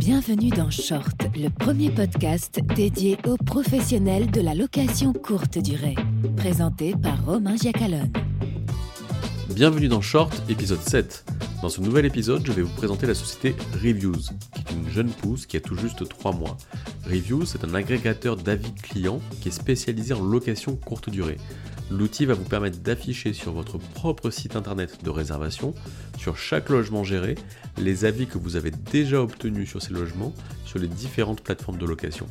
Bienvenue dans Short, le premier podcast dédié aux professionnels de la location courte durée. Présenté par Romain Giacalone. Bienvenue dans Short, épisode 7. Dans ce nouvel épisode, je vais vous présenter la société Reviews, qui est une jeune pousse qui a tout juste 3 mois. Reviews est un agrégateur d'avis clients qui est spécialisé en location courte durée. L'outil va vous permettre d'afficher sur votre propre site internet de réservation, sur chaque logement géré, les avis que vous avez déjà obtenus sur ces logements sur les différentes plateformes de location.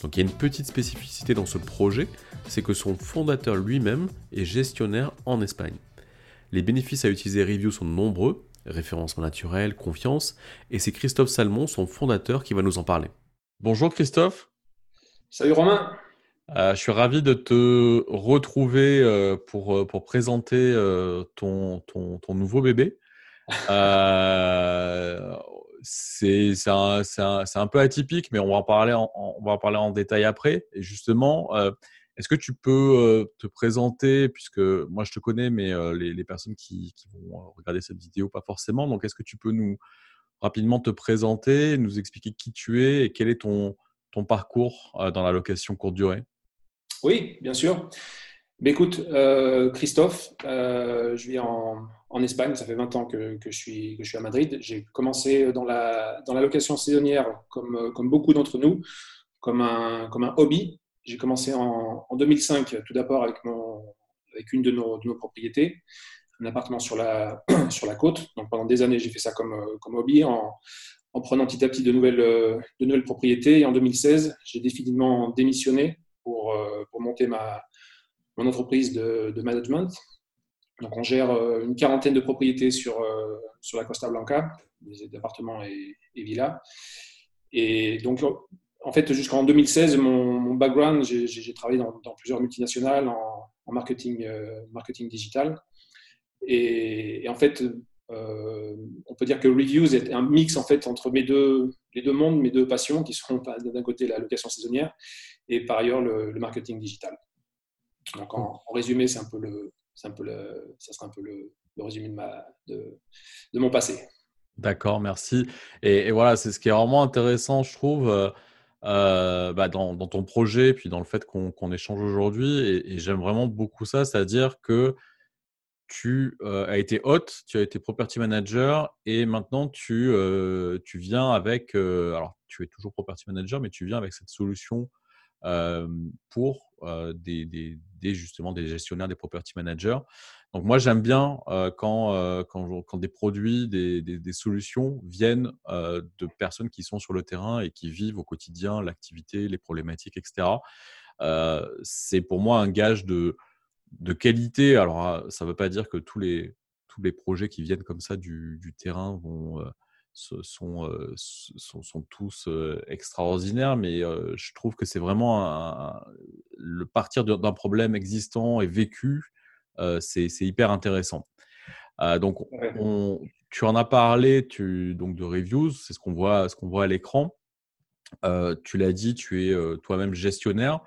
Donc il y a une petite spécificité dans ce projet, c'est que son fondateur lui-même est gestionnaire en Espagne. Les bénéfices à utiliser Review sont nombreux, référencement naturel, confiance, et c'est Christophe Salmon, son fondateur, qui va nous en parler. Bonjour Christophe. Salut Romain. Euh, je suis ravi de te retrouver euh, pour, euh, pour présenter ton, ton, ton, nouveau bébé. c'est un, un, un, peu atypique, mais on va en parler en, on va en, parler en détail après. Et justement, est-ce que tu peux te présenter, puisque moi je te connais, mais les, les, personnes qui, qui, vont regarder cette vidéo, pas forcément. Donc, est-ce que tu peux nous rapidement te présenter, nous expliquer qui tu es et quel est ton, ton parcours dans la location courte durée? Oui, bien sûr. Mais écoute, euh, Christophe, euh, je vis en, Espagne, ça fait 20 ans que, je, suis, à Madrid. J'ai commencé dans la, location saisonnière, comme, beaucoup d'entre nous, comme un, hobby. J'ai commencé en, 2005, tout d'abord avec, une de nos, propriétés, un appartement sur la, côte. Donc pendant des années, j'ai fait ça comme, hobby en, en prenant petit à petit de nouvelles, de nouvelles propriétés. Et en 2016, j'ai définitivement démissionné pour, euh, pour monter ma, mon entreprise de, de, management. Donc, on gère euh, une quarantaine de propriétés sur, euh, sur la Costa Blanca, des appartements et, villas. Et donc, en fait, jusqu'en 2016, mon, background, j'ai travaillé dans, plusieurs multinationales en, en marketing, marketing digital. Et, en fait, on peut dire que Reviews est un mix en fait entre mes deux, les deux mondes, mes deux passions, qui sont d'un côté la location saisonnière et par ailleurs le, marketing digital. Donc en, résumé, c'est un peu le, un peu le, ça sera un peu le, résumé de, de, mon passé. D'accord, merci. Et, voilà, c'est ce qui est vraiment intéressant, je trouve, euh, euh, bah, dans, dans, ton projet, puis dans le fait qu'on échange aujourd'hui. Et, j'aime vraiment beaucoup ça, c'est-à-dire que tu euh, as été hôte, tu as été property manager, et maintenant tu, tu viens avec, alors tu es toujours property manager, mais tu viens avec cette solution pour des, des, justement des gestionnaires, des property managers. Donc moi j'aime bien quand, quand, des produits, des, solutions viennent de personnes qui sont sur le terrain et qui vivent au quotidien l'activité, les problématiques, etc. c'est pour moi un gage de, qualité. Alors ça ne veut pas dire que tous les, projets qui viennent comme ça du terrain vont sont, sont, sont, tous extraordinaires, mais je trouve que c'est vraiment le partir d'un problème existant et vécu, c'est hyper intéressant. donc, on, tu en as parlé tu, donc de reviews, c'est ce qu'on voit, ce qu'on voit à l'écran. tu l'as dit, tu es toi-même gestionnaire.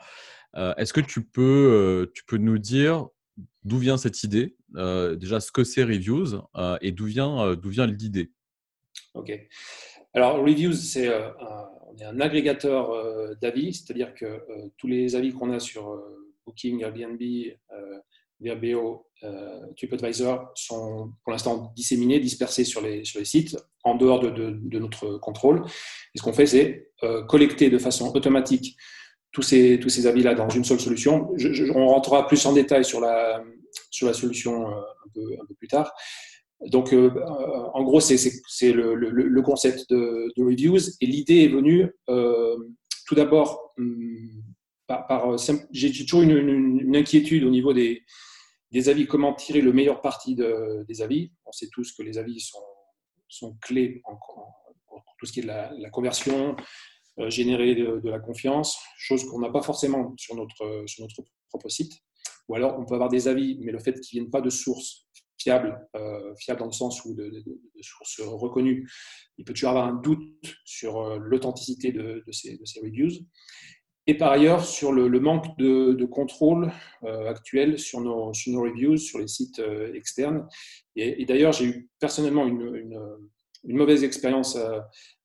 Est-ce que tu peux, tu peux nous dire d'où vient cette idée, déjà ce que c'est reviews et d'où vient, d'où vient l'idée? Ok. Alors, Reviews, c'est euh, un, agrégateur euh, d'avis, c'est-à-dire que euh, tous les avis qu'on a sur Booking, Airbnb, VRBO, TripAdvisor sont pour l'instant disséminés, dispersés sur les, sur les sites, en dehors de, de, notre contrôle. Et ce qu'on fait, c'est collecter de façon automatique tous ces, tous ces avis-là dans une seule solution. on rentrera plus en détail sur la, sur la solution un peu, un peu plus tard. Donc, euh, en gros, c'est le, concept de, reviews. Et l'idée est venue euh, tout d'abord hum, par, j'ai toujours une, une, inquiétude au niveau des, avis, comment tirer le meilleur parti de, des avis. On sait tous que les avis sont, clés pour tout ce qui est de la, conversion, euh, générer de, la confiance, chose qu'on n'a pas forcément sur notre, sur notre propre site. Ou alors, on peut avoir des avis, mais le fait qu'ils ne viennent pas de source fiable, euh, fiable dans le sens où de, sources reconnues. Il peut toujours avoir un doute sur euh, l'authenticité de, ces, reviews. Et par ailleurs, sur le, manque de, contrôle euh, actuel sur nos, reviews, sur les sites externes. Et, d'ailleurs, j'ai eu personnellement une, mauvaise expérience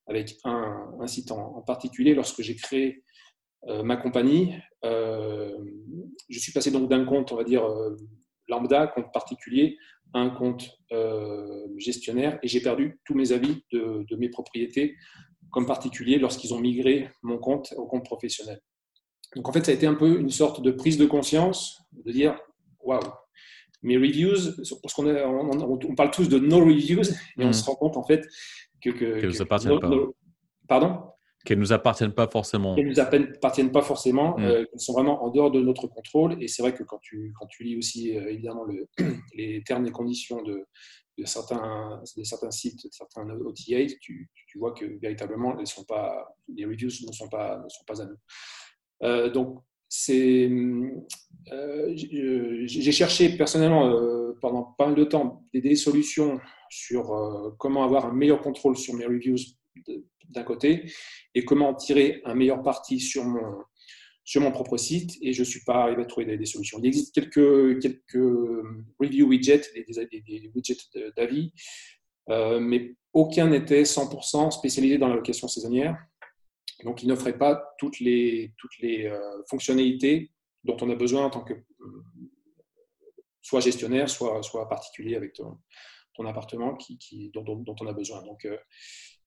avec un, site en, particulier. Lorsque j'ai créé ma compagnie, je suis passé donc d'un compte, on va dire, lambda, compte particulier, un compte gestionnaire et j'ai perdu tous mes avis de, de mes propriétés comme particulier lorsqu'ils ont migré mon compte au compte professionnel. Donc en fait, ça a été un peu une sorte de prise de conscience de dire waouh, mes reviews, parce qu'on on, parle tous de no reviews et on hmm. se rend compte en fait que. que, nous appartiennent pas. pardon? Qu'elles nous appartiennent pas forcément. Qu'elles nous appartiennent pas forcément, euh, qu'elles sont vraiment en dehors de notre contrôle. Et c'est vrai que quand tu, quand tu lis aussi euh, évidemment le, les termes et conditions de, de certains, de certains sites, de certains OTA, tu, tu vois que véritablement, elles sont pas, les reviews ne sont pas, ne sont pas à nous. Euh, donc, c'est, j'ai cherché personnellement pendant pas mal de temps des, solutions sur comment avoir un meilleur contrôle sur mes reviews d'un côté et comment tirer un meilleur parti sur mon, sur mon propre site et je ne suis pas arrivé à trouver des, solutions. Il existe quelques, quelques review widgets, des, widgets d'avis, euh, mais aucun n'était 100% spécialisé dans la location saisonnière. Donc, il n'offrait pas toutes les, toutes les euh, fonctionnalités dont on a besoin en tant que soit gestionnaire, soit, soit particulier avec ton, ton appartement qui, qui dont, dont, on a besoin. Donc, euh,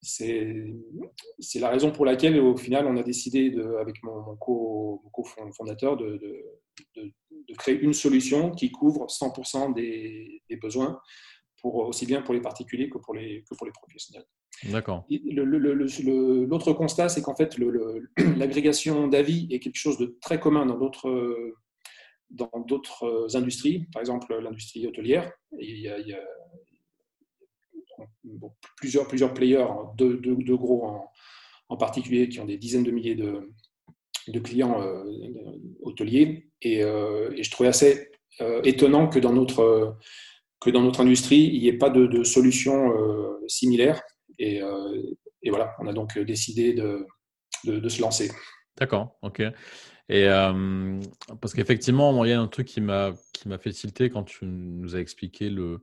c'est la raison pour laquelle, au final, on a décidé, de, avec mon, co-fondateur, de, de, créer une solution qui couvre 100% des, besoins, pour, aussi bien pour les particuliers que pour les, que pour les professionnels. D'accord. L'autre constat, c'est qu'en fait, l'agrégation d'avis est quelque chose de très commun dans d'autres dans d'autres industries, par exemple l'industrie hôtelière. Il y, a, il y a plusieurs, plusieurs players, deux, deux, gros en, particulier, qui ont des dizaines de milliers de, de clients euh, hôteliers. Et, euh, et, je trouvais assez euh, étonnant que dans notre, que dans notre industrie, il n'y ait pas de, de solution similaire. Et, et, voilà, on a donc décidé de, de, se lancer. D'accord, ok. Et parce qu'effectivement, il y a un truc qui m'a qui m'a fait tilter quand tu nous as expliqué le,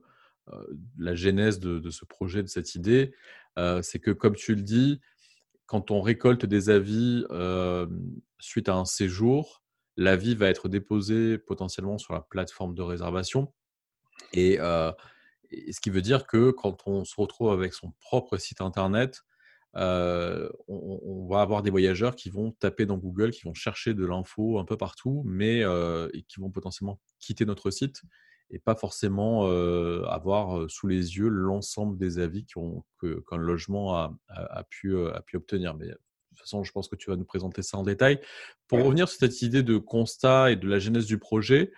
la genèse de, ce projet, de cette idée, c'est que, comme tu le dis, quand on récolte des avis suite à un séjour, l'avis va être déposé potentiellement sur la plateforme de réservation. Et, ce qui veut dire que quand on se retrouve avec son propre site internet, on, va avoir des voyageurs qui vont taper dans Google, qui vont chercher de l'info un peu partout, mais et qui vont potentiellement quitter notre site et pas forcément avoir sous les yeux l'ensemble des avis qu'un logement a, pu, a pu obtenir. Mais de toute façon, je pense que tu vas nous présenter ça en détail. Pour revenir sur cette idée de constat et de la genèse du projet,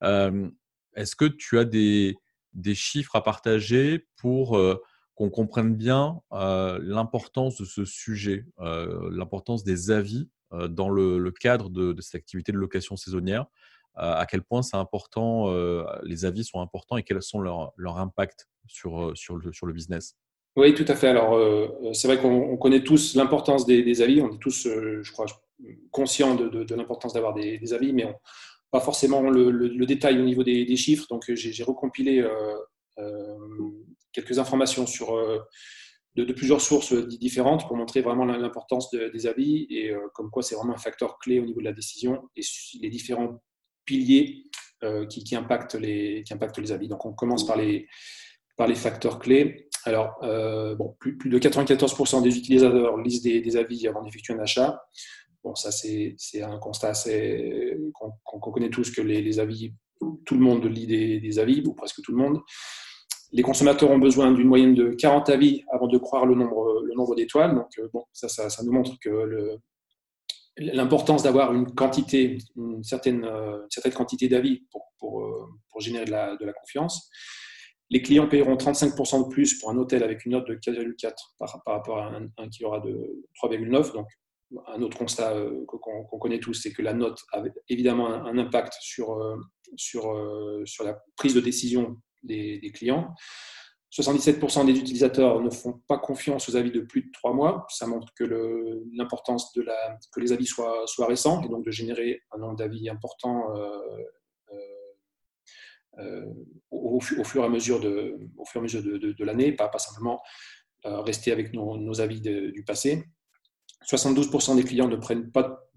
est-ce que tu as des, des, chiffres à partager pour qu'on comprenne bien l'importance de ce sujet, l'importance des avis dans le, cadre de, de, cette activité de location saisonnière à quel point c'est important, euh, les avis sont importants et quels sont leurs leur impacts sur, euh, sur, le, sur le business? Oui, tout à fait. Alors, euh, c'est vrai qu'on connaît tous l'importance des, avis. On est tous, je crois, conscients de, de, l'importance d'avoir des, avis, mais pas forcément le, détail au niveau des, chiffres. Donc, j'ai recompilé quelques informations sur, de, plusieurs sources différentes pour montrer vraiment l'importance des avis et comme quoi c'est vraiment un facteur clé au niveau de la décision et les différents piliers euh, qui, impactent les, qui impactent les avis. Donc, on commence par les, par les facteurs clés. Alors, euh, bon, plus, de 94% des utilisateurs lisent des, avis avant d'effectuer un achat. Bon, ça, c'est un constat qu'on connaît tous que les, avis, tout le monde lit des, avis, ou presque tout le monde. Les consommateurs ont besoin d'une moyenne de 40 avis avant de croire le nombre, le nombre d'étoiles. Donc, euh, bon, ça, ça, ça, nous montre que le, l'importance d'avoir une quantité, une certaine, euh, certaine quantité d'avis pour, pour, euh, pour, générer de la, confiance. Les clients paieront 35% de plus pour un hôtel avec une note de 4,4 par, par, rapport à un, qui aura de 3,9. Donc, un autre constat euh, qu'on connaît tous, c'est que la note a évidemment un, impact sur, sur, sur la prise de décision des clients. 77% des utilisateurs ne font pas confiance aux avis de plus de trois mois. Ça montre que l'importance que les avis soient, récents et donc de générer un nombre d'avis important euh, euh, euh, au, fur et à mesure de, l'année, pas, simplement rester avec nos, avis du passé. 72% des clients ne prennent pas,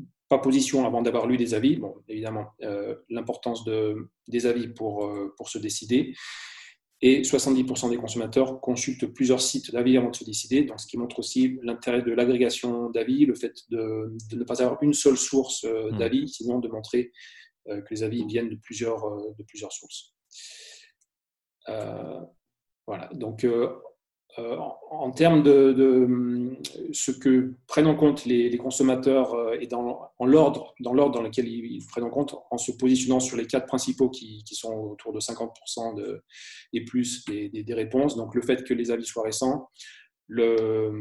position avant d'avoir lu des avis. Évidemment, l'importance de, des avis pour se décider. Et 70% des consommateurs consultent plusieurs sites d'avis avant de se décider, donc ce qui montre aussi l'intérêt de l'agrégation d'avis, le fait de, ne pas avoir une seule source mmh. d'avis, sinon de montrer que les avis viennent de plusieurs, de plusieurs sources. Euh, voilà, donc euh, euh, en, termes de, ce que prennent en compte les, consommateurs et dans, en l'ordre, dans l'ordre dans lequel ils, prennent en compte, en se positionnant sur les quatre principaux qui, sont autour de 50% de, et plus des, réponses. Donc le fait que les avis soient récents, le,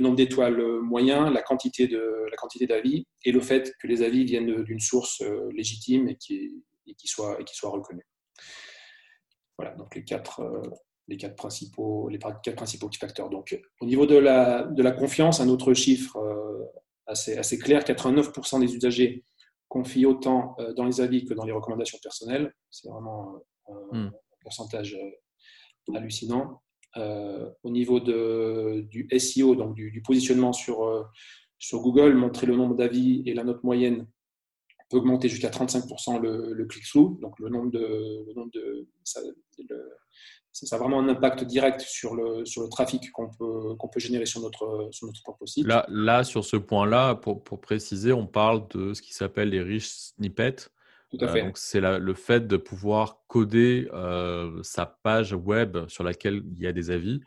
nombre d'étoiles moyen, la quantité de la quantité d'avis et le fait que les avis viennent d'une source légitime et qui, et qui soit et qui soit reconnu. Voilà, donc les quatre, euh, les quatre, principaux, les quatre principaux facteurs. Donc, au niveau de la, de la confiance, un autre chiffre euh, assez, assez clair 89% des usagers confient autant euh, dans les avis que dans les recommandations personnelles. C'est vraiment un hmm. pourcentage hallucinant. au niveau de, du SEO, donc du, positionnement sur, sur Google, montrer le nombre d'avis et la note moyenne peut augmenter jusqu'à 35% le, le click-through. Donc, le nombre de. Le nombre de ça, ça, a vraiment un impact direct sur le, sur le trafic qu'on peut, qu'on peut générer sur notre, sur notre propre site. Là, là sur ce point-là, pour, pour, préciser, on parle de ce qui s'appelle les riches snippets. Tout à fait. donc, c'est le fait de pouvoir coder euh, sa page web sur laquelle il y a des avis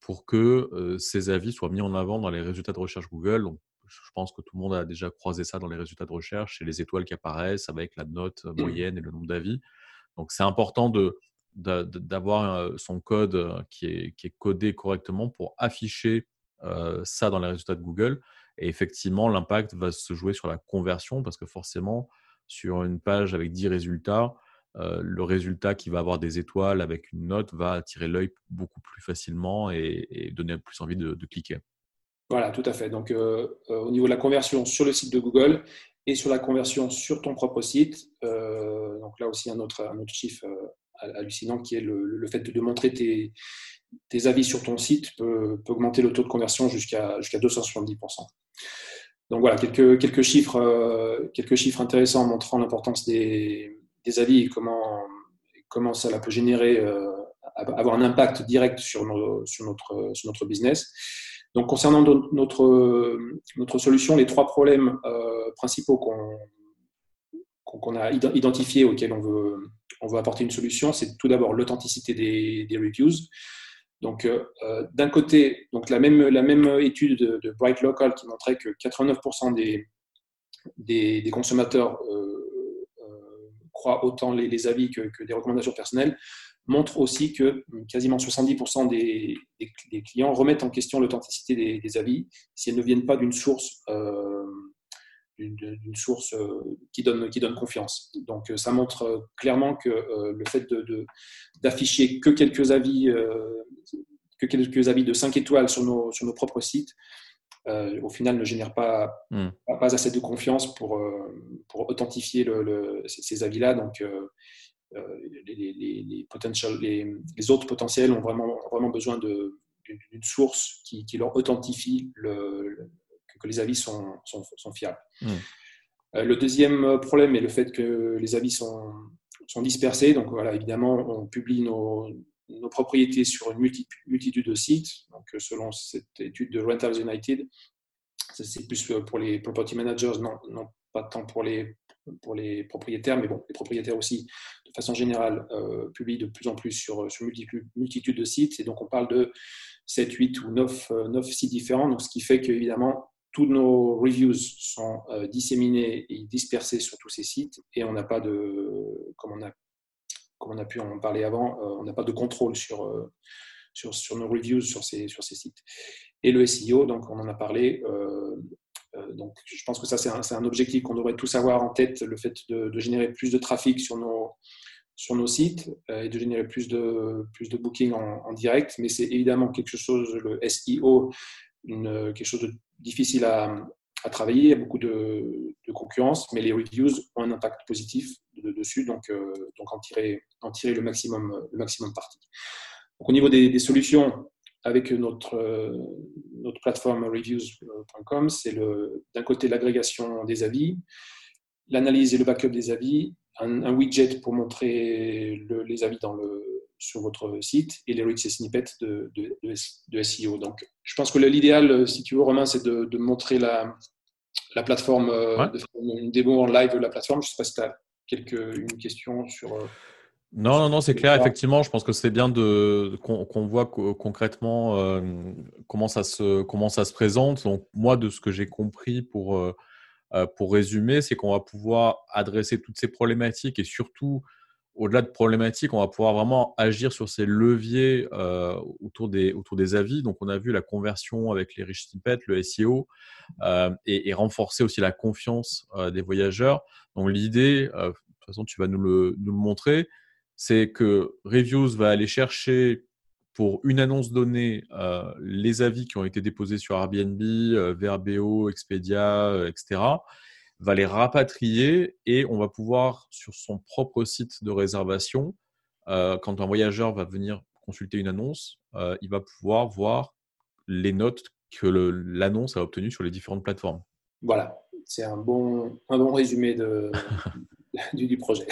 pour que euh, ces avis soient mis en avant dans les résultats de recherche Google. Donc, je pense que tout le monde a déjà croisé ça dans les résultats de recherche, c'est les étoiles qui apparaissent avec la note euh, mmh. moyenne et le nombre d'avis. Donc c'est important de, d'avoir euh, son code euh, qui est, qui est, codé correctement pour afficher ça dans les résultats de Google. Et effectivement, l'impact va se jouer sur la conversion parce que forcément, sur une page avec 10 résultats, le résultat qui va avoir des étoiles avec une note va attirer l'œil beaucoup plus facilement et, donner plus envie de cliquer. Voilà, tout à fait. Donc, euh, euh, au niveau de la conversion sur le site de Google et sur la conversion sur ton propre site, euh, donc là aussi un autre, chiffre hallucinant qui est le, fait de, montrer tes, avis sur ton site peut, augmenter le taux de conversion jusqu'à jusqu'à 270%. Donc voilà, quelques, quelques, chiffres, quelques chiffres intéressants montrant l'importance des, des, avis et comment, comment ça peut générer, avoir un impact direct sur, notre, business. Donc, concernant notre, solution, les trois problèmes euh, principaux qu'on a identifiés auxquels on veut, apporter une solution, c'est tout d'abord l'authenticité des, reviews. Donc, euh, d'un côté, donc la même, étude de, Bright Local qui montrait que 89% des, consommateurs euh, croient autant les, avis que, des recommandations personnelles montre aussi que quasiment 70% des, clients remettent en question l'authenticité des, avis si elles ne viennent pas d'une source, euh, d'une source euh, qui, donne, qui donne confiance. Donc euh, ça montre clairement que le fait d'afficher que quelques avis, que quelques avis de 5 étoiles sur nos, sur nos propres sites, au final ne génère pas, hmm. pas, assez de confiance pour, pour authentifier le, ces, avis-là. Donc euh, les, les, les, autres potentiels ont vraiment, vraiment besoin d'une source qui, leur authentifie le, que les avis sont, sont, fiables. Hmm. Euh, le deuxième problème est le fait que les avis sont, sont dispersés. Donc voilà, évidemment, on publie nos, nos propriétés sur une multitude de sites. Donc selon cette étude de Rentals United, c'est plus pour les property managers, non, non pas tant pour les pour les propriétaires, mais bon, les propriétaires aussi, de façon générale, euh, publient de plus en plus sur, sur multitude, de sites. Et donc, on parle de 7, 8 ou 9, 9 euh, sites différents. Donc, ce qui fait qu'évidemment, tous nos reviews sont euh, disséminés et dispersés sur tous ces sites. Et on n'a pas de, comme on a, comme on a pu en parler avant, on n'a pas de contrôle sur, sur, sur, nos reviews sur ces, sur ces sites. Et le SEO, donc on en a parlé, donc, je pense que ça, c'est un, objectif qu'on devrait tous avoir en tête, le fait de, générer plus de trafic sur nos, sites euh, et de générer plus de, bookings en, direct. Mais c'est évidemment quelque chose, le SEO, quelque chose de difficile à, travailler. Il y a beaucoup de, concurrence, mais les reviews ont un impact positif dessus, donc, euh, donc en, tirer, en tirer le maximum, le maximum parti. au niveau des, solutions, avec notre, notre plateforme reviews.com, c'est d'un côté l'agrégation des avis, l'analyse et le backup des avis, un, widget pour montrer les avis dans le, sur votre site et les rich snippets de, de, SEO. Donc, je pense que l'idéal, si tu veux, Romain, c'est de, montrer la, la plateforme, euh, de faire une démo en live de la plateforme. Je ne sais pas si tu as quelques, une question sur. Euh, non, non, non, c'est clair. Effectivement, je pense que c'est bien de qu'on voit concrètement euh, comment ça se comment ça se présente. Donc moi, de ce que j'ai compris pour pour résumer, c'est qu'on va pouvoir adresser toutes ces problématiques et surtout au-delà de problématiques, on va pouvoir vraiment agir sur ces leviers euh, autour, des, autour des avis. Donc, on a vu la conversion avec les rich snippets, le SEO, euh, et, renforcer aussi la confiance euh, des voyageurs. Donc, l'idée, de toute façon, tu vas nous le, nous le montrer, c'est que Reviews va aller chercher pour une annonce donnée les avis qui ont été déposés sur Airbnb, VRBO, Expedia, etc va les rapatrier et on va pouvoir, sur son propre site de réservation, euh, quand un voyageur va venir consulter une annonce, euh, il va pouvoir voir les notes que l'annonce a obtenues sur les différentes plateformes. Voilà, c'est un bon, un bon résumé de, du, projet.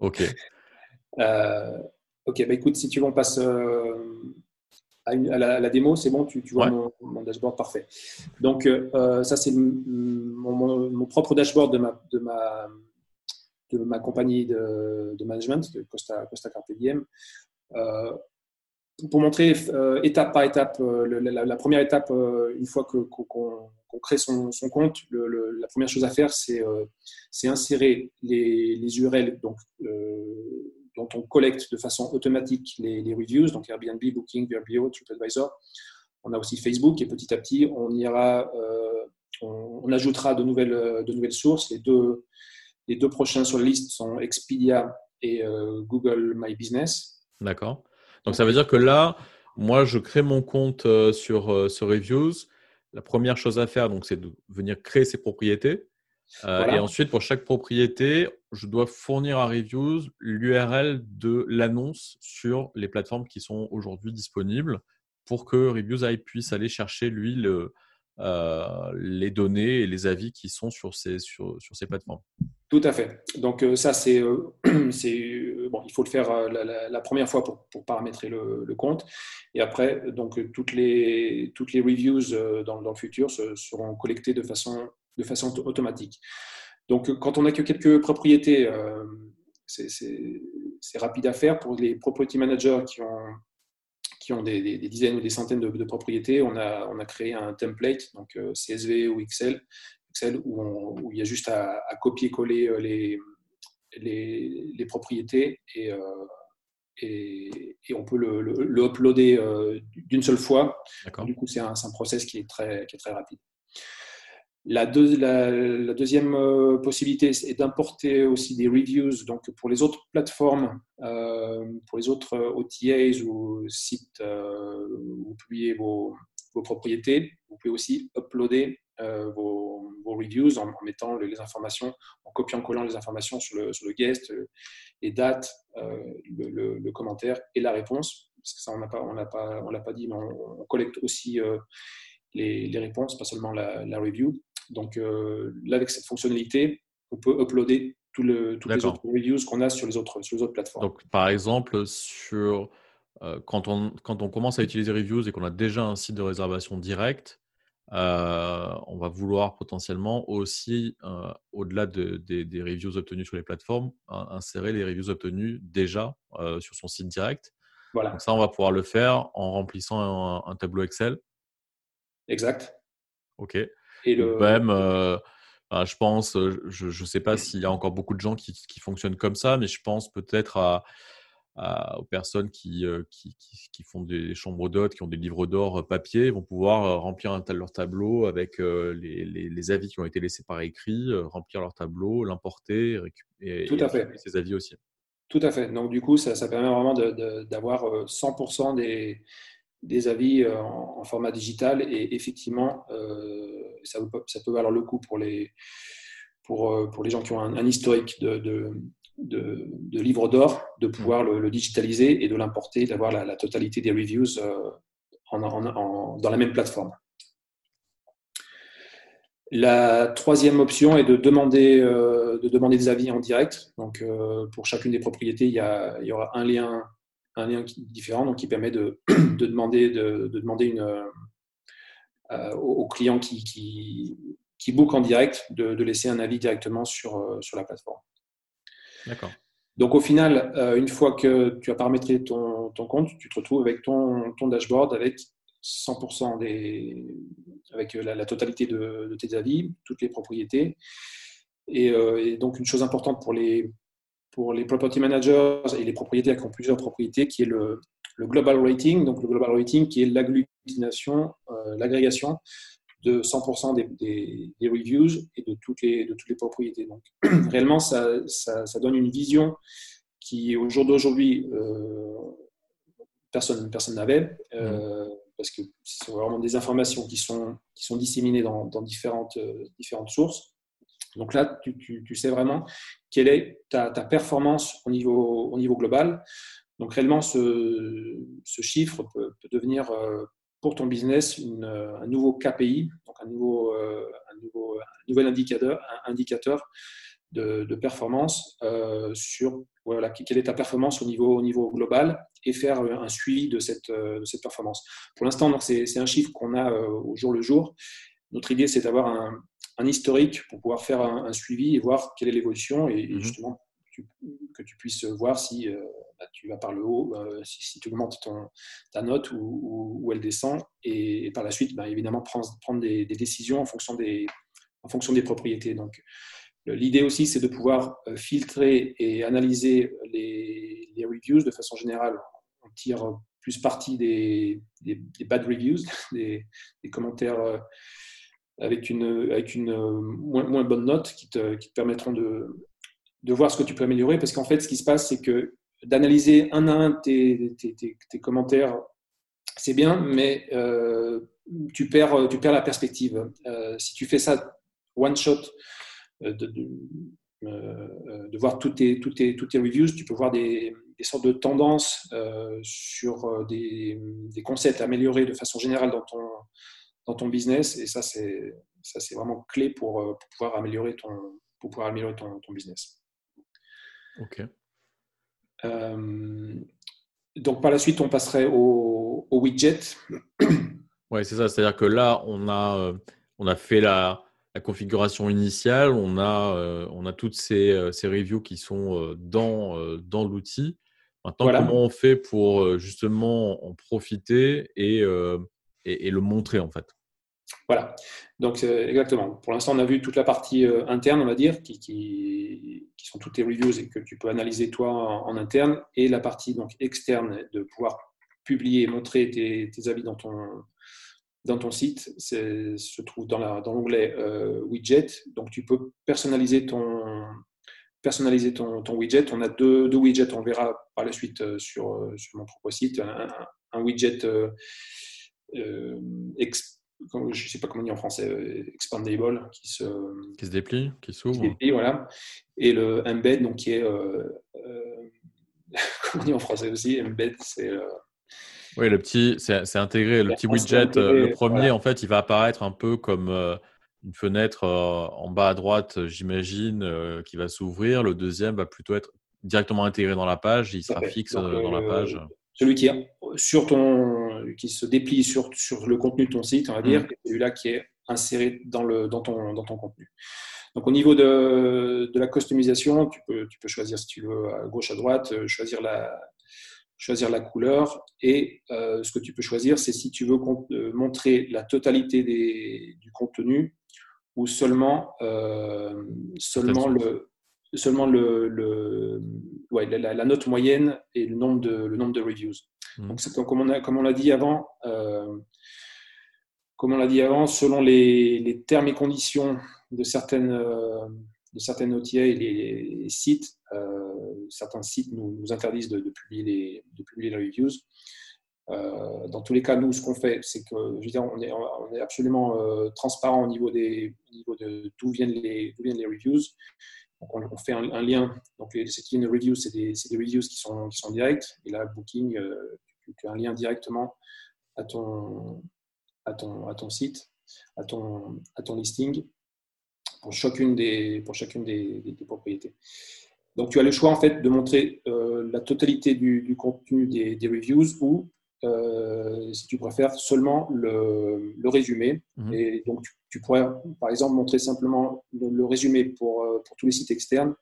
Ok. Euh, ok, bah écoute, si tu veux, on passe à, la, démo, c'est bon, tu, vois mon, dashboard parfait. Donc, euh, ça, c'est mon, propre dashboard de ma, de ma, de ma compagnie de, management, de Costa, Costa Carpe Diem. Euh, pour montrer euh, étape par étape, la, première étape, une fois qu'on crée son, compte, la première chose à faire, c'est insérer les, les, URL, donc dont on collecte de façon automatique les, reviews, donc Airbnb, Booking, VRBO, TripAdvisor. On a aussi Facebook et petit à petit, on ira, euh, on, ajoutera de nouvelles, euh, de nouvelles sources. Les deux, les deux prochains sur la liste sont Expedia et euh, Google My Business. D'accord. Donc ça veut dire que là, moi, je crée mon compte sur, sur Reviews. La première chose à faire, donc, c'est de venir créer ses propriétés. Euh, et ensuite, pour chaque propriété, je dois fournir à Reviews l'URL de l'annonce sur les plateformes qui sont aujourd'hui disponibles pour que Reviews puisse aller chercher, lui, euh, les données et les avis qui sont sur ces, sur, ces plateformes. Tout à fait. Donc euh, ça, c'est, bon, il faut le faire la, première fois pour, paramétrer le, compte. Et après, donc toutes les, toutes les reviews dans, dans le futur seront collectées de façon de façon automatique. Donc, quand on n'a que quelques propriétés, euh, c'est rapide à faire. Pour les property managers qui ont, qui ont des, dizaines ou des centaines de, propriétés, on a, on a créé un template, donc euh, CSV ou Excel, Excel où, il y a juste à, copier-coller euh, les, les, propriétés et, et, on peut le, le, uploader d'une seule fois. Du coup, c'est un, un process qui est très, qui est très rapide. La, deuxième euh, possibilité est d'importer aussi des reviews donc pour les autres plateformes, euh, pour les autres OTAs ou sites euh, où vous publiez vos, propriétés. Vous pouvez aussi uploader vos, reviews en, mettant les, informations, en copiant-collant les informations sur le, guest, les dates, le, commentaire et la réponse. Parce que ça, on n'a l'a pas dit, mais on, collecte aussi les, réponses, pas seulement la, la review. Donc euh, là, avec cette fonctionnalité, on peut uploader le, toutes les autres reviews qu'on a sur les, autres, sur les autres plateformes. Donc, par exemple, sur, euh, quand, on, quand on commence à utiliser Reviews et qu'on a déjà un site de réservation direct, euh, on va vouloir potentiellement aussi, au-delà de, des reviews obtenues sur les plateformes, insérer les reviews obtenues déjà sur son site direct. Voilà. Donc ça, on va pouvoir le faire en remplissant un, un tableau Excel. Exact. OK. Et Même, euh, je pense, euh, je ne sais pas s'il y a encore beaucoup de gens qui, qui, fonctionnent comme ça, mais je pense peut-être à, aux personnes qui, euh, qui, qui, font des chambres d'hôtes, qui ont des livres d'or papier, vont pouvoir remplir un, leur tableau avec les, les, avis qui ont été laissés par écrit, remplir leur tableau, l'importer et, Tout à fait. ces avis aussi. Tout à fait. Donc, du coup, ça, ça permet vraiment d'avoir 100% des, des avis en, format digital et effectivement, ça, peut, ça peut valoir le coup pour les, pour, euh, pour les gens qui ont un, historique de, de, livre d'or, de pouvoir le, digitaliser et de l'importer, d'avoir la, totalité des reviews dans la même plateforme. La troisième option est de demander, de demander des avis en direct. Donc, pour chacune des propriétés, il y, il y aura un lien un lien différent donc qui permet de, de demander, de, de demander une, euh, aux clients qui, qui, qui bookent en direct de, de, laisser un avis directement sur, euh, sur la plateforme. D'accord. Donc au final, euh, une fois que tu as paramétré ton, ton compte, tu te retrouves avec ton, ton dashboard avec 100% des, avec la, la totalité de, de, tes avis, toutes les propriétés. Et, et, donc une chose importante pour les, pour les property managers et les propriétaires qui ont plusieurs propriétés, qui est le, le global rating. Donc, le global rating qui est l'agglutination, euh, l'agrégation de 100% des, des, reviews et de toutes les, de toutes les propriétés. Donc, réellement, ça, ça, ça donne une vision qui, au jour d'aujourd'hui, euh, personne personne n'avait, euh, parce que ce sont vraiment des informations qui sont, qui sont disséminées dans, dans différentes, différentes sources. Donc là, tu, sais vraiment quelle est ta, performance au niveau, au niveau global. Donc réellement, ce, chiffre peut, devenir euh, pour ton business un nouveau KPI, donc un, nouveau, euh, nouvel indicateur, un de, performance euh, sur voilà, quelle est ta performance au niveau, au niveau global et faire un suivi de cette performance. Pour l'instant, c'est un chiffre qu'on a au jour le jour. Notre idée, c'est d'avoir un, un historique pour pouvoir faire un, suivi et voir quelle est l'évolution et, mhm. justement que tu puisses voir si euh, bah, tu vas par le haut, euh, si, tu augmentes ton, ta note ou, ou, elle descend et, par la suite, bah, évidemment, prendre, prendre des, décisions en fonction des, en fonction des propriétés. Donc, l'idée aussi, c'est de pouvoir euh, filtrer et analyser les, les, reviews de façon générale. On tire plus parti des, des, bad reviews, des, commentaires avec une, avec une euh, moins, bonne note qui te, qui te permettront de, de, voir ce que tu peux améliorer. Parce qu'en fait, ce qui se passe, c'est que d'analyser un à un tes, tes, tes, commentaires, c'est bien, mais euh, tu, perds, tu perds la perspective. Euh, si tu fais ça one shot, de, de, voir toutes tes, toutes, tes, toutes tes reviews, tu peux voir des, des sortes de tendances sur des, des concepts améliorés de façon générale dans ton, dans ton business. Et ça, c'est, ça, c'est vraiment clé pour, euh, pour, pouvoir améliorer ton, pour pouvoir améliorer ton, ton business. OK. Euh, donc, par la suite, on passerait au, au widget. Oui, c'est ça. C'est-à-dire que là, on a, euh, on a fait la, la configuration initiale, on a, on a toutes ces, ces, reviews qui sont dans, dans l'outil. Maintenant, comment on fait pour justement en profiter et, et, le montrer en fait. Voilà, donc exactement. Pour l'instant, on a vu toute la partie euh, interne, on va dire, qui, qui, sont toutes tes reviews et que tu peux analyser toi en, interne, et la partie donc externe de pouvoir publier et montrer tes, avis dans ton, dans ton site se trouve dans l'onglet euh, widget. Donc tu peux personnaliser ton, personnaliser ton, widget. On a deux, deux, widgets, on verra par la suite euh, sur, sur mon propre site. Un, widget je ne sais pas comment dire en français, euh, expandable, qui se, qui se déplie, qui s'ouvre. voilà. Et le embed, donc qui est, euh, comment dire en français aussi, embed, c'est. oui, le petit, c'est intégré, le petit widget, le premier, en fait, il va apparaître un peu comme une fenêtre en bas à droite, j'imagine, qui va s'ouvrir. Le deuxième va plutôt être directement intégré dans la page, il sera fixe dans la page celui qui, est sur ton, qui se déplie sur, sur le contenu de ton site, on va dire, mm. celui-là qui est inséré dans, le, dans, ton, dans ton contenu. Donc, au niveau de, de la customisation, tu peux, tu peux choisir si tu veux à gauche, à droite, euh, choisir la, choisir la couleur. Et euh, ce que tu peux choisir, c'est si tu veux euh, montrer la totalité des, du contenu ou seulement, euh, seulement le, seulement le, le ouais, la, la, note moyenne et le nombre de, le nombre de reviews. Mmh. Donc, comme on, a, comme on l'a dit avant, euh, comme on l'a dit avant, selon les, les, termes et conditions de certaines, euh, de certaines OTA et les, sites, euh, certains sites nous, nous interdisent de, de, publier les, de publier les reviews. Euh, dans tous les cas, nous, ce qu'on fait, c'est que, je veux dire, on est, on est absolument euh, transparent au niveau, des, au niveau de d'où viennent les, d'où viennent les reviews on, fait un, lien. Donc, les clean reviews, c'est des, des, reviews qui sont, qui sont directs. Et là, Booking, tu, as un lien directement à ton, à ton, à ton site, à ton, à ton listing pour chacune des, pour chacune des, propriétés. Donc, tu as le choix en fait de montrer euh, la totalité du, contenu des, reviews ou, euh, si tu préfères, seulement le, le résumé. Mhm. Et donc, tu, pourrais, par exemple, montrer simplement le, résumé pour, euh, pour, tous les sites externes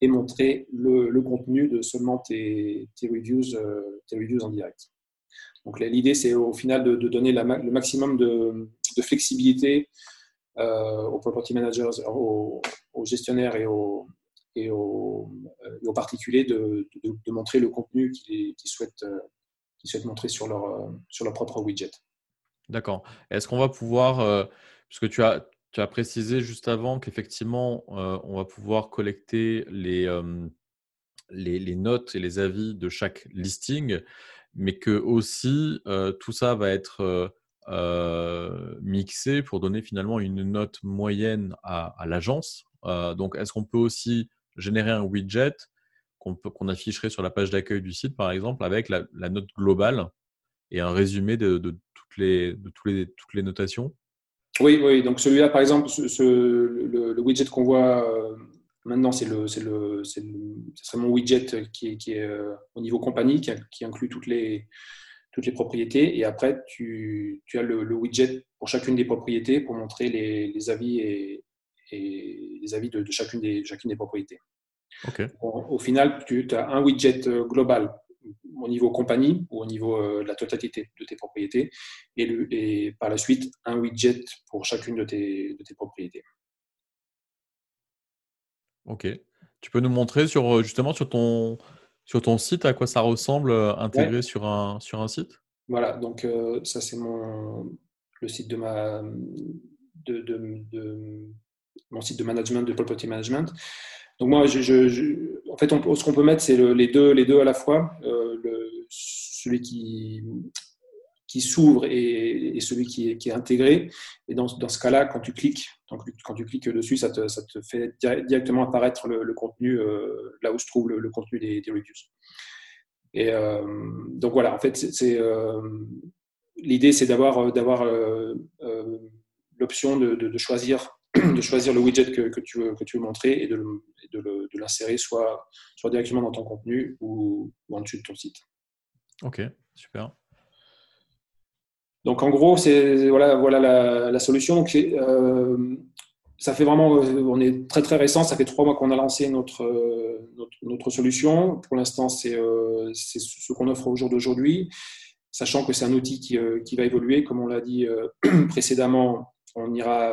et montrer le, le contenu de seulement tes, tes reviews, tes reviews en direct. Donc, l'idée, c'est au final de, donner la, le maximum de, de flexibilité euh, aux property managers, aux, gestionnaires et aux, et aux, euh, particuliers de, montrer le contenu qu'ils souhaitent, euh, souhaitent, montrer sur leur, sur leur propre widget. D'accord. Est-ce qu'on va pouvoir, puisque tu as, tu as précisé juste avant qu'effectivement, on va pouvoir collecter les, notes et les avis de chaque listing, mais que aussi tout ça va être euh, mixé pour donner finalement une note moyenne à, l'agence. Euh, donc, est-ce qu'on peut aussi générer un widget qu'on afficherait sur la page d'accueil du site, par exemple, avec la, note globale et un résumé de, toutes, les, notations? Oui, oui. Donc, celui-là, par exemple, le, widget qu'on voit euh, maintenant, c'est mon widget qui est, est au niveau compagnie, qui, inclut toutes les propriétés. Et après, tu, as le, widget pour chacune des propriétés pour montrer les, avis et, les avis de, chacune des propriétés. Au, final, tu as un widget euh, global au niveau compagnie ou au niveau euh, de la totalité de tes propriétés et, le, et par la suite un widget pour chacune de tes, de tes propriétés. Ok. Tu peux nous montrer sur, euh, justement sur ton, sur ton site, à quoi ça ressemble intégré sur, un, sur un site? Voilà, donc euh, ça c'est mon le site de ma de, de, mon site de management de property management. Donc moi, je, en fait, ce qu'on peut mettre, c'est les deux les deux à la fois, euh, celui qui qui s'ouvre et, celui qui est, intégré. Et dans, dans ce cas-là, quand tu cliques, quand tu cliques dessus, ça te, ça te fait directement apparaître le, contenu euh, là où se trouve le, contenu des, reviews. Et euh, donc voilà, en fait, l'idée, c'est d'avoir d'avoir l'option de, de, choisir de choisir le widget que, que, tu veux que tu veux montrer et de, de l'insérer soit soit directement dans ton contenu ou, ou en dessus de ton site. Ok, super. Donc en gros, c'est voilà, voilà la, solution. Donc, euh, ça fait vraiment, on est très très récent, ça fait trois mois qu'on a lancé notre, notre, solution. Pour l'instant, c'est euh, ce qu'on offre au jour d'aujourd'hui, sachant que c'est un outil qui, euh, qui, va évoluer. Comme on l'a dit précédemment, on, ira,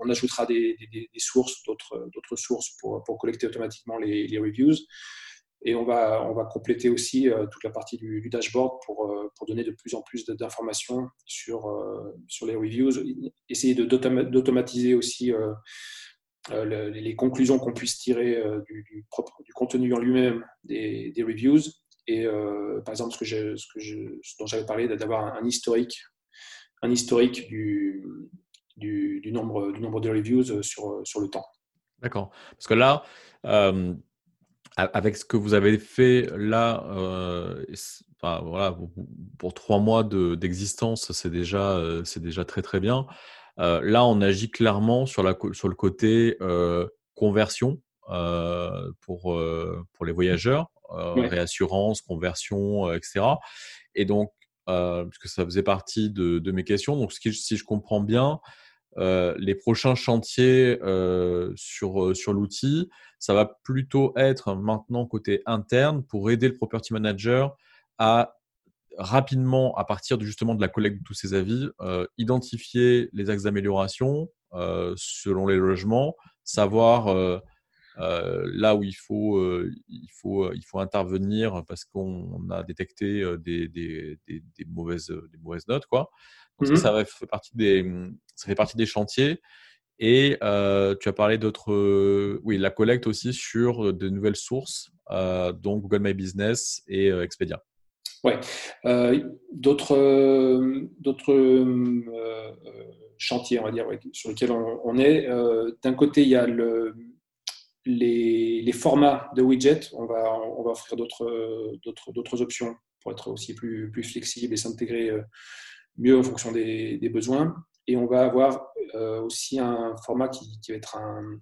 on ajoutera des, sources, d'autres sources pour, pour, collecter automatiquement les, reviews. Et on va, on va compléter aussi euh, toute la partie du, dashboard pour, euh, pour, donner de plus en plus d'informations sur, euh, sur les reviews, essayer d'automatiser aussi les conclusions qu'on puisse tirer du, contenu en lui-même des, reviews. Et par exemple, ce, que ce, que je, dont j'avais parlé, d'avoir un, historique, un historique du, du, du, nombre, du nombre de reviews sur, sur le temps. D'accord. Parce que là, avec ce que vous avez fait là, euh, voilà, pour, trois mois d'existence, c'est déjà, euh, c'est déjà très très bien. Euh, là, on agit clairement sur, la, sur le côté conversion pour, pour les voyageurs, réassurance, conversion, etc. Et donc, puisque ça faisait partie de, de mes questions, donc si je comprends bien, euh, les prochains chantiers euh, sur, euh, sur l'outil, ça va plutôt être maintenant côté interne pour aider le property manager à rapidement, à partir de, justement de la collecte de tous ces avis, identifier les axes d'amélioration selon les logements, savoir là où il faut, il faut, il faut intervenir parce qu'on a détecté des, des, des, des, mauvaises, des mauvaises notes. Quoi. Donc ça, mmh fait partie des, mmh, ça fait partie des chantiers. Et euh, tu as parlé d'autres, euh, oui, la collecte aussi sur de nouvelles sources, euh, donc Google My Business et Expedia. Ouais, d'autres, d'autres chantiers, on va dire, sur lesquels on, est. D'un côté, il y a le, les, formats de widgets, on va, on va offrir d'autres options pour être aussi plus, plus flexible et s'intégrer mieux en fonction des, besoins. Et on va avoir aussi un format qui, va être un,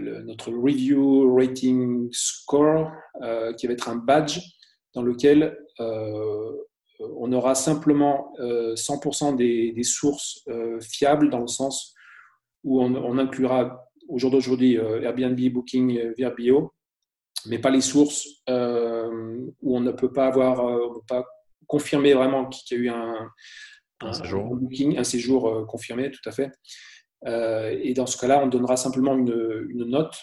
notre Review Rating Score, qui va être un badge dans lequel on aura simplement 100% des, sources fiables dans le sens où on, inclura au jour d'aujourd'hui Airbnb, Booking, VRBO, mais pas les sources où on ne peut pas avoir, on pas confirmer vraiment qu'il y a eu un, séjour, booking, un séjour confirmé, tout à fait. et dans ce cas-là, on donnera simplement une, note,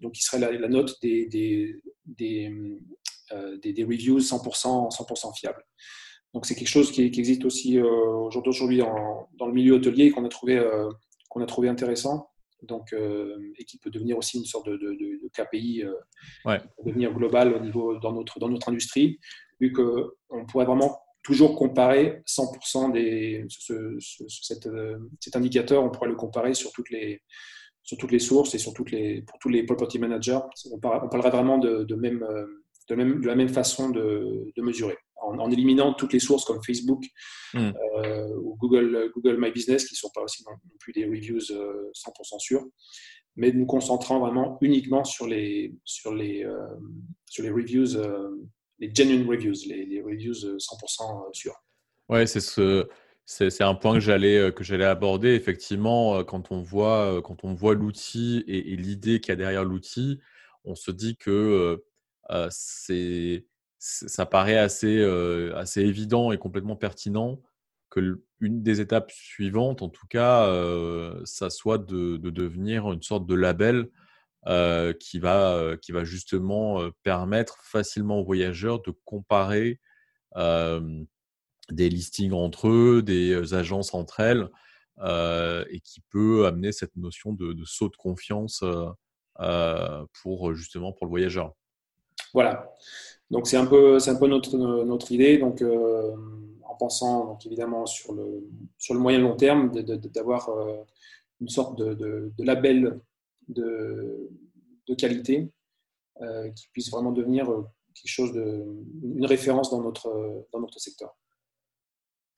donc qui serait la, note des, des, des, reviews 100%, 100 fiables. Donc c'est quelque chose qui, existe aussi euh, aujourd'hui dans, le milieu hôtelier qu'on a trouvé euh, qu'on a trouvé intéressant. Donc, euh, et qui peut devenir aussi une sorte de, KPI, devenir global au niveau dans notre dans notre industrie, vu qu'on pourrait vraiment toujours comparer 100% des cet, indicateur, on pourrait le comparer sur toutes les sur toutes les sources et sur toutes les pour tous les property managers. On, parlerait vraiment de, même de, même, de la même façon de, mesurer, en, éliminant toutes les sources comme Facebook hmm. euh, ou Google, Google My Business, qui ne sont pas aussi non, plus des reviews 100% euh, sûrs, mais nous concentrant vraiment uniquement sur les, sur les, euh, sur les reviews, les genuine reviews, les, reviews 100% sûrs. Ouais, c'est ce. C'est un point que j'allais que j'allais aborder. Effectivement, quand on voit quand on voit l'outil et, et l'idée qu'il y a derrière l'outil, on se dit que c'est, ça paraît assez, assez évident et complètement pertinent que une des étapes suivantes, en tout cas, ça soit de, devenir une sorte de label qui, va, qui va justement permettre facilement aux voyageurs de comparer des listings entre eux, des agences entre elles, et qui peut amener cette notion de saut de confiance pour justement pour le voyageur. Voilà. Donc c'est un peu, c'est un peu notre, notre idée. Donc euh, en pensant donc, évidemment sur le, sur le moyen long terme, d'avoir euh, une sorte de, de, label de, de qualité euh, qui puisse vraiment devenir quelque chose de, une référence dans notre, dans notre secteur.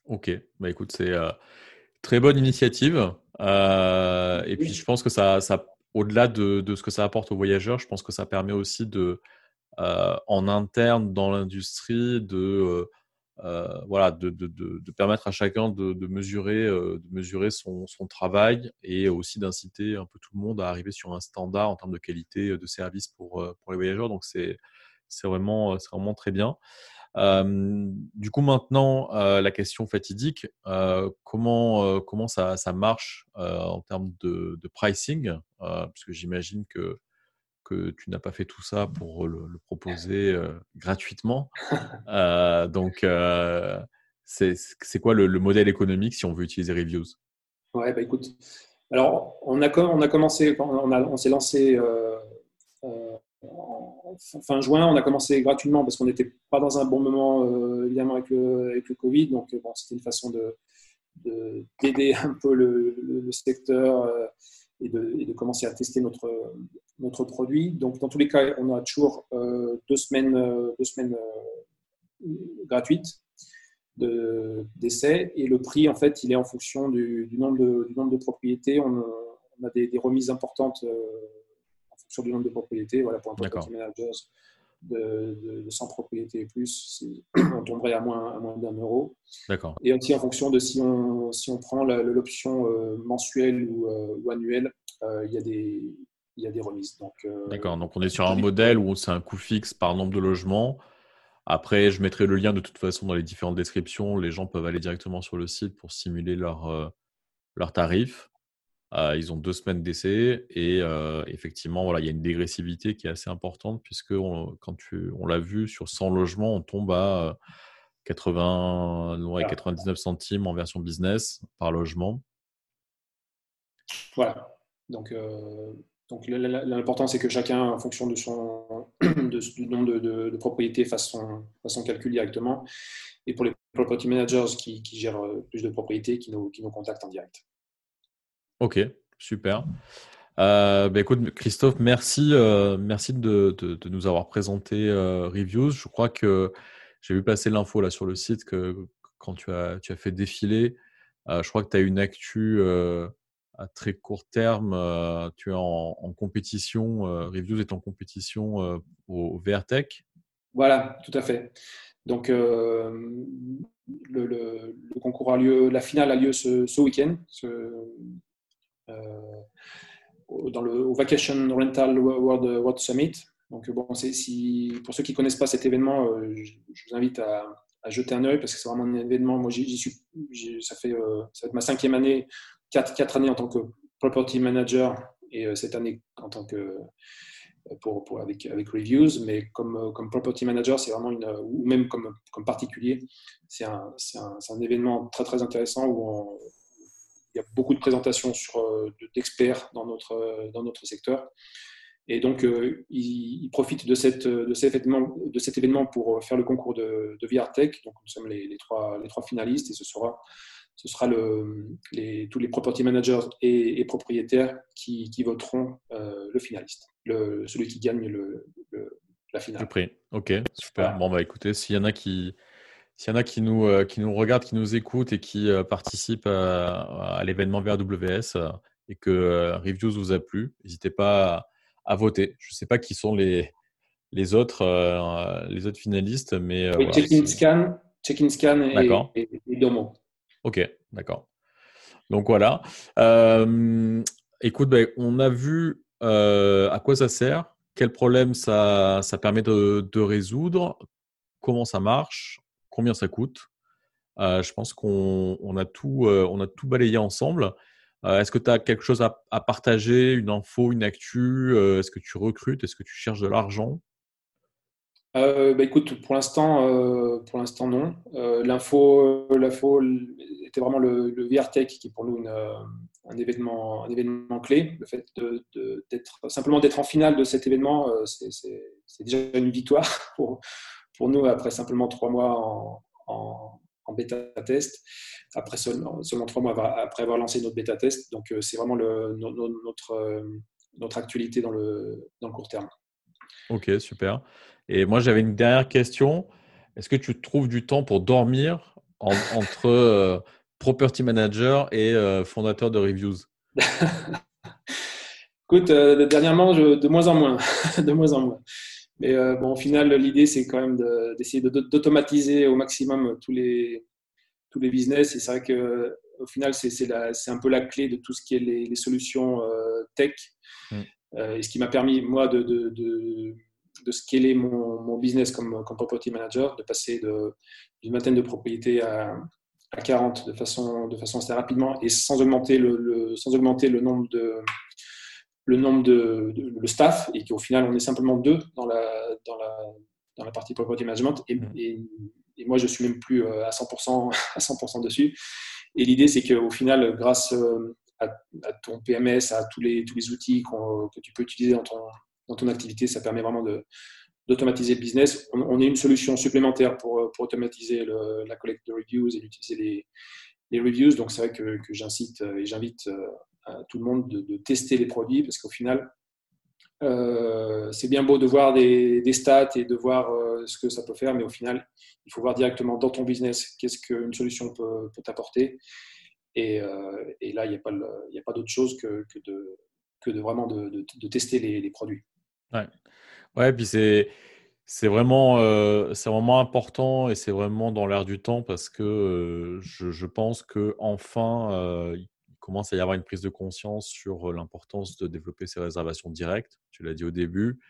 Ok, bah écoute, c'est très bonne initiative. et puis je pense que ça, ça au-delà de, de, ce que ça apporte aux voyageurs, je pense que ça permet aussi de, en interne dans l'industrie de, euh, euh, voilà, de, de, de, permettre à chacun de, mesurer, de mesurer son, son, travail et aussi d'inciter un peu tout le monde à arriver sur un standard en termes de qualité de service pour, pour les voyageurs. Donc, c'est vraiment, vraiment très bien. du coup, maintenant, la question fatidique, comment, comment ça, ça marche en termes de, pricing Puisque j'imagine que que tu n'as pas fait tout ça pour le, proposer euh, gratuitement. Euh, donc, euh, c'est quoi le, modèle économique si on veut utiliser Reviews Ouais, bah écoute, alors on a, on a commencé, on, on s'est lancé fin juin, on a commencé gratuitement parce qu'on n'était pas dans un bon moment évidemment avec le, avec le Covid, donc bon, c'était une façon de d'aider un peu le, le secteur et de, et de, commencer à tester notre, notre produit. Donc, dans tous les cas, on a toujours euh, deux semaines, euh, deux semaines euh, gratuites d'essai et le prix, en fait, il est en fonction du, nombre, de, du nombre de propriétés. On, a des, remises importantes en fonction du nombre de propriétés. Voilà, pour un property manager de, de, 100 propriétés et plus, on tomberait à moins, à moins d'un euro. D'accord. Et aussi en fonction de si on, si on prend l'option mensuelle ou, ou annuelle, il y a des il y a des remises. Euh, D'accord, donc on est sur un modèle où c'est un coût fixe par nombre de logements. Après, je mettrai le lien de toute façon dans les différentes descriptions. Les gens peuvent aller directement sur le site pour simuler leur, euh, leur tarif. Euh, ils ont deux semaines d'essai et effectivement, voilà, il y a une dégressivité qui est assez importante puisque quand tu, on l'a vu sur 100 logements, on tombe à 80, 99 centimes en version business par logement. Voilà. Donc, donc l'important, c'est que chacun, en fonction de son, du nombre de, propriétés, fasse son, calcul directement. Et pour les property managers qui, gèrent euh, plus de propriétés, qui nous, qui nous contactent en direct. Ok, super. bah, écoute, Christophe, merci, merci de, de, nous avoir présenté Reviews. Je crois que j'ai vu passer l'info là sur le site que quand tu as, tu as fait défiler, je crois que tu as une actu très court terme, euh, tu es en, compétition, euh, Reviews est en compétition euh, au, VRTech Voilà, tout à fait. Donc, le, concours a lieu, la finale a lieu ce, week-end, dans le au Vacation Rental World, World Summit. Donc, bon, si, pour ceux qui ne connaissent pas cet événement, je, vous invite à, jeter un œil parce que c'est vraiment un événement. Moi, j'y suis, ça fait, ça être ma cinquième année quatre, années en tant que property manager et euh, cette année en tant que euh, avec, avec reviews, mais comme, euh, comme property manager, c'est vraiment une, ou même comme, comme particulier, c'est un, un, un, événement très très intéressant où il y a beaucoup de présentations d'experts dans notre, dans notre secteur. Et donc, il, profite de, cette, de, cet événement, de cet événement pour faire le concours de, de VRTech. Donc, nous sommes les, trois, les trois finalistes et ce sera ce sera le, les, tous les property managers et, propriétaires qui, qui voteront euh, le finaliste, le, celui qui gagne le, la finale. Le prix. Ok, super. Bon, bah écoutez, s'il y en a qui, s'il y en a qui nous, euh, qui nous regardent, qui nous écoutent et qui euh, participent à, l'événement VRWS et que Reviews vous a plu, n'hésitez pas à, voter. Je ne sais pas qui sont les, les, autres, les autres finalistes, mais. Oui, Check-in Scan, check Scan et, et Domo. Ok, d'accord. Donc voilà. Euh, écoute, ben, on a vu euh, à quoi ça sert, quel problème ça, permet de, résoudre, comment ça marche, combien ça coûte. Euh, je pense qu'on a, tout, on a tout balayé ensemble. Est-ce que tu as quelque chose à, à, partager, une info, une actu Est-ce que tu recrutes Est-ce que tu cherches de l'argent? Euh, bah, écoute, pour l'instant, euh, pour l'instant non. Euh, l'info, l'info était vraiment le, le VRTech qui est pour nous un événement, un événement clé. Le fait de, d'être simplement d'être en finale de cet événement, c'est, c'est, déjà une victoire pour, pour nous après simplement trois mois en, en, en bêta test. Après seulement, seulement trois mois après avoir lancé notre bêta test. Donc c'est vraiment le, notre, notre actualité dans le, dans le court terme. Ok, super. Et moi, j'avais une dernière question. Est-ce que tu trouves du temps pour dormir entre euh, property manager et euh, fondateur de Reviews? Écoute, euh, dernièrement, de moins en moins. de moins en moins. Mais bon, au final, l'idée, c'est quand même d'essayer d'automatiser au maximum tous les, tous les business. Et c'est vrai qu'au final, c'est un peu la clé de tout ce qui est les, solutions tech. Mm. et ce qui m'a permis, moi, de, de de scaler mon, mon business comme, comme, property manager, de passer d'une vingtaine de propriétés à, à, 40 de façon, de façon assez rapidement et sans augmenter le, sans augmenter le nombre de le nombre de, le staff et qu'au final on est simplement deux dans la, dans la, dans la partie property management et, mmh. et, et, moi je suis même plus euh, à 100%, à 100 dessus et l'idée c'est qu'au final grâce euh, à, à, ton PMS à tous les, tous les outils que tu peux utiliser dans ton, dans ton activité. Ça permet vraiment d'automatiser le business. On, est une solution supplémentaire pour, pour automatiser la collecte de reviews et d'utiliser les, reviews. Donc, c'est vrai que, que j'incite euh, et j'invite euh, tout le monde de, tester les produits parce qu'au final, euh, c'est bien beau de voir des, stats et de voir ce que ça peut faire, mais au final, il faut voir directement dans ton business qu'est-ce qu'une solution peut, peut t'apporter. Et, là, il n'y a pas, pas d'autre chose que, que, de, que de vraiment de, de, tester les, produits. Ouais, ouais puis c'est. C'est vraiment, euh, c'est vraiment important et c'est vraiment dans l'air du temps parce que euh, je, je, pense qu'enfin, euh, il commence à y avoir une prise de conscience sur l'importance de développer ces réservations directes. Tu l'as dit au début.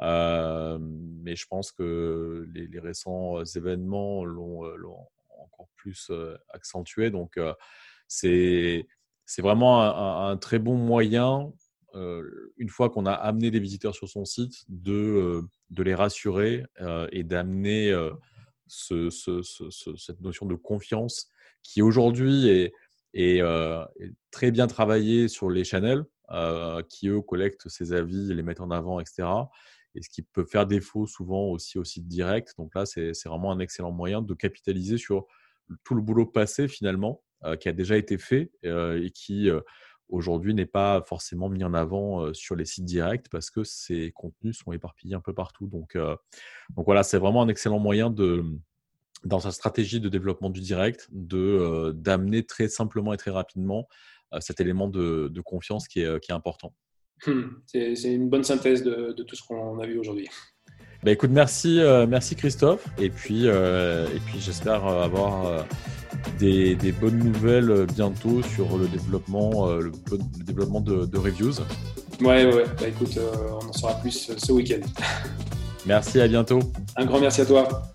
mais je pense que les, récents événements l'ont encore plus accentué. Donc, c'est vraiment un, très bon moyen euh, une fois qu'on a amené des visiteurs sur son site, de, euh, de les rassurer euh, et d'amener ce, cette notion de confiance qui aujourd'hui est, est, très bien travaillée sur les channels, qui eux collectent ces avis, les mettent en avant, etc. Et ce qui peut faire défaut souvent aussi au site direct. Donc là, c'est vraiment un excellent moyen de capitaliser sur tout le boulot passé finalement, qui a déjà été fait et qui aujourd'hui n'est pas forcément mis en avant sur les sites directs parce que ces contenus sont éparpillés un peu partout. Donc, voilà, c'est vraiment un excellent moyen de, dans sa stratégie de développement du direct, d'amener très simplement et très rapidement cet élément de, confiance qui est, important. Hmm, c'est une bonne synthèse de tout ce qu'on a vu aujourd'hui. Bah écoute, merci, merci Christophe. Et puis, et puis j'espère avoir des, bonnes nouvelles euh, bientôt sur le développement, euh, le, développement de, reviews. Ouais, ouais, bah écoute, euh, on en saura plus ce week-end. Merci, à bientôt. Un grand merci à toi.